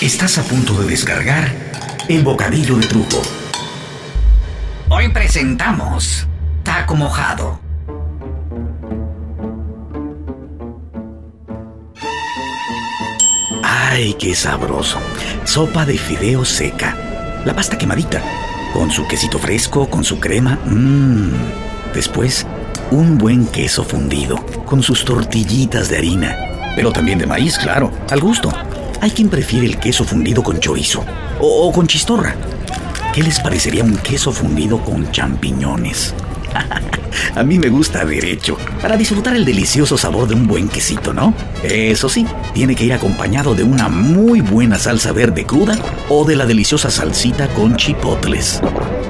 Estás a punto de descargar el bocadillo de truco. Hoy presentamos taco mojado. ¡Ay, qué sabroso! Sopa de fideo seca. La pasta quemadita. Con su quesito fresco, con su crema. Mmm. Después, un buen queso fundido. Con sus tortillitas de harina. Pero también de maíz, claro. Al gusto. Hay quien prefiere el queso fundido con chorizo. O, con chistorra. ¿Qué les parecería un queso fundido con champiñones? A mí me gusta derecho, para disfrutar el delicioso sabor de un buen quesito, ¿no? Eso sí, tiene que ir acompañado de una muy buena salsa verde cruda o de la deliciosa salsita con chipotles.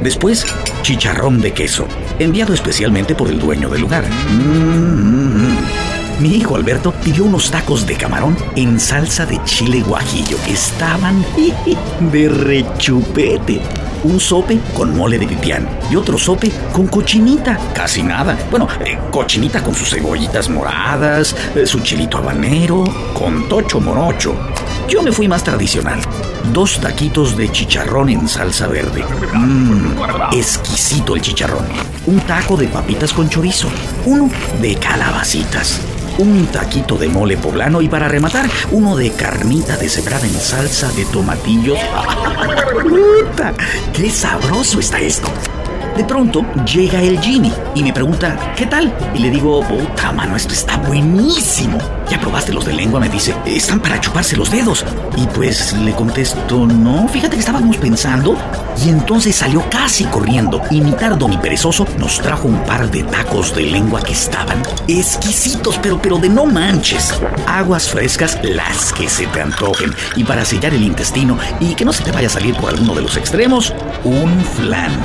Después, chicharrón de queso, enviado especialmente por el dueño del lugar. Mm-hmm. Mi hijo Alberto pidió unos tacos de camarón en salsa de chile guajillo. Estaban de rechupete un sope con mole de pipián y otro sope con cochinita. Casi nada. Bueno, eh, cochinita con sus cebollitas moradas, eh, su chilito habanero, con tocho morocho. Yo me fui más tradicional. Dos taquitos de chicharrón en salsa verde. Mmm, exquisito el chicharrón. Un taco de papitas con chorizo. Uno de calabacitas un taquito de mole poblano y para rematar, uno de carnita deshebrada en salsa de tomatillos. ¡Puta! ¡Qué sabroso está esto! De pronto llega el Jimmy y me pregunta, ¿qué tal? Y le digo, puta mano, esto está buenísimo. ¿Ya probaste los de lengua? Me dice, están para chuparse los dedos. Y pues le contesto, no, fíjate que estábamos pensando. Y entonces salió casi corriendo y ni tardo ni perezoso nos trajo un par de tacos de lengua que estaban exquisitos, pero, pero de no manches. Aguas frescas, las que se te antojen. Y para sellar el intestino y que no se te vaya a salir por alguno de los extremos, un flan.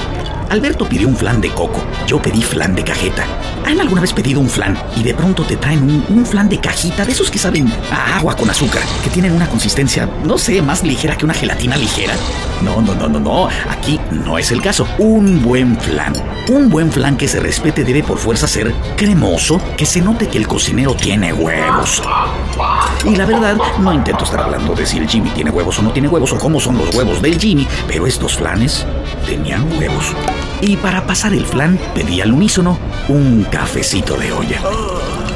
Alberto pidió un flan de coco, yo pedí flan de cajeta. ¿Han alguna vez pedido un flan y de pronto te traen un, flan de cajita de esos que saben a agua con azúcar, que tienen una consistencia, no sé, más ligera que una gelatina ligera? No, no, no, no, no, aquí no es el caso. Un buen flan. Un buen flan que se respete debe por fuerza ser cremoso, que se note que el cocinero tiene huevos. Y la verdad, no intento estar hablando de si el Jimmy tiene huevos o no tiene huevos o cómo son los huevos del Jimmy, pero estos flanes tenían huevos. Y para pasar el flan, pedí al unísono un cafecito de olla.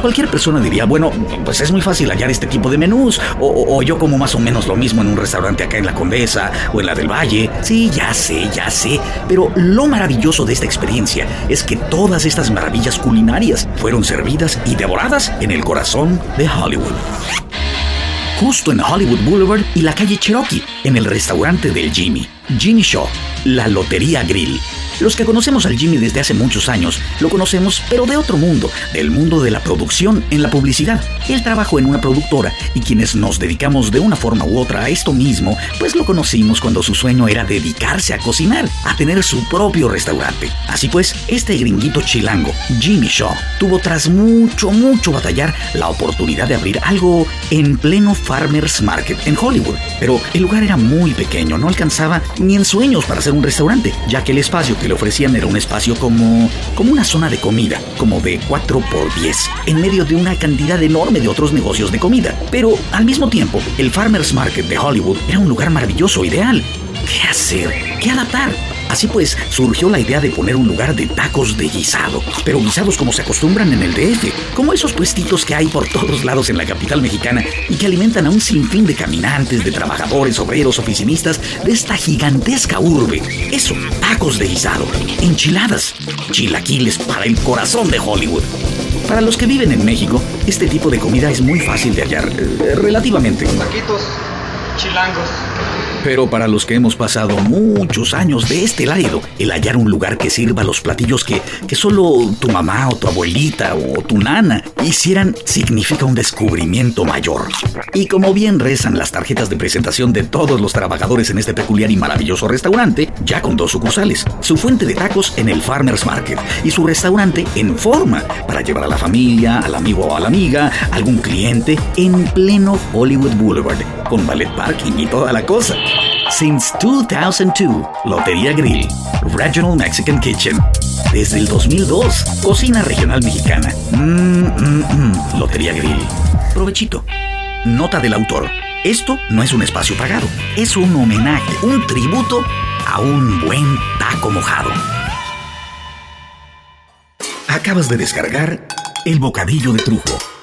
Cualquier persona diría, bueno, pues es muy fácil hallar este tipo de menús, o, yo como más o menos lo mismo en un restaurante acá en la Condesa o en la del Valle. Sí, ya sé, ya sé, pero lo maravilloso de esta experiencia es que todas estas maravillas culinarias fueron servidas y devoradas en el corazón de Hollywood justo en Hollywood Boulevard y la calle Cherokee, en el restaurante del Jimmy, Jimmy Shaw, la Lotería Grill. Los que conocemos al Jimmy desde hace muchos años, lo conocemos pero de otro mundo, del mundo de la producción en la publicidad. Él trabajó en una productora y quienes nos dedicamos de una forma u otra a esto mismo, pues lo conocimos cuando su sueño era dedicarse a cocinar, a tener su propio restaurante. Así pues, este gringuito chilango, Jimmy Shaw, tuvo tras mucho, mucho batallar la oportunidad de abrir algo en pleno Farmers Market en Hollywood. Pero el lugar era muy pequeño, no alcanzaba ni en sueños para ser un restaurante, ya que el espacio que le ofrecían era un espacio como, como una zona de comida, como de 4 por 10, en medio de una cantidad enorme de otros negocios de comida. Pero al mismo tiempo, el Farmers Market de Hollywood era un lugar maravilloso, ideal. ¿Qué hacer? ¿Qué adaptar? Así pues, surgió la idea de poner un lugar de tacos de guisado, pero guisados como se acostumbran en el DF, como esos puestitos que hay por todos lados en la capital mexicana y que alimentan a un sinfín de caminantes, de trabajadores, obreros, oficinistas de esta gigantesca urbe. Eso, tacos de guisado, enchiladas, chilaquiles para el corazón de Hollywood. Para los que viven en México, este tipo de comida es muy fácil de hallar, eh, relativamente. Taquitos chilangos. Pero para los que hemos pasado muchos años de este lado, el hallar un lugar que sirva los platillos que, que solo tu mamá o tu abuelita o tu nana hicieran significa un descubrimiento mayor. Y como bien rezan las tarjetas de presentación de todos los trabajadores en este peculiar y maravilloso restaurante, ya con dos sucursales, su fuente de tacos en el Farmers Market y su restaurante en forma para llevar a la familia, al amigo o a la amiga, algún cliente en pleno Hollywood Boulevard, con ballet parking y toda la cosa. Since 2002, Lotería Grill, Regional Mexican Kitchen. Desde el 2002, cocina regional mexicana. Mmm, mmm, mmm, Lotería Grill. Provechito. Nota del autor. Esto no es un espacio pagado, es un homenaje, un tributo a un buen taco mojado. Acabas de descargar El Bocadillo de Trujo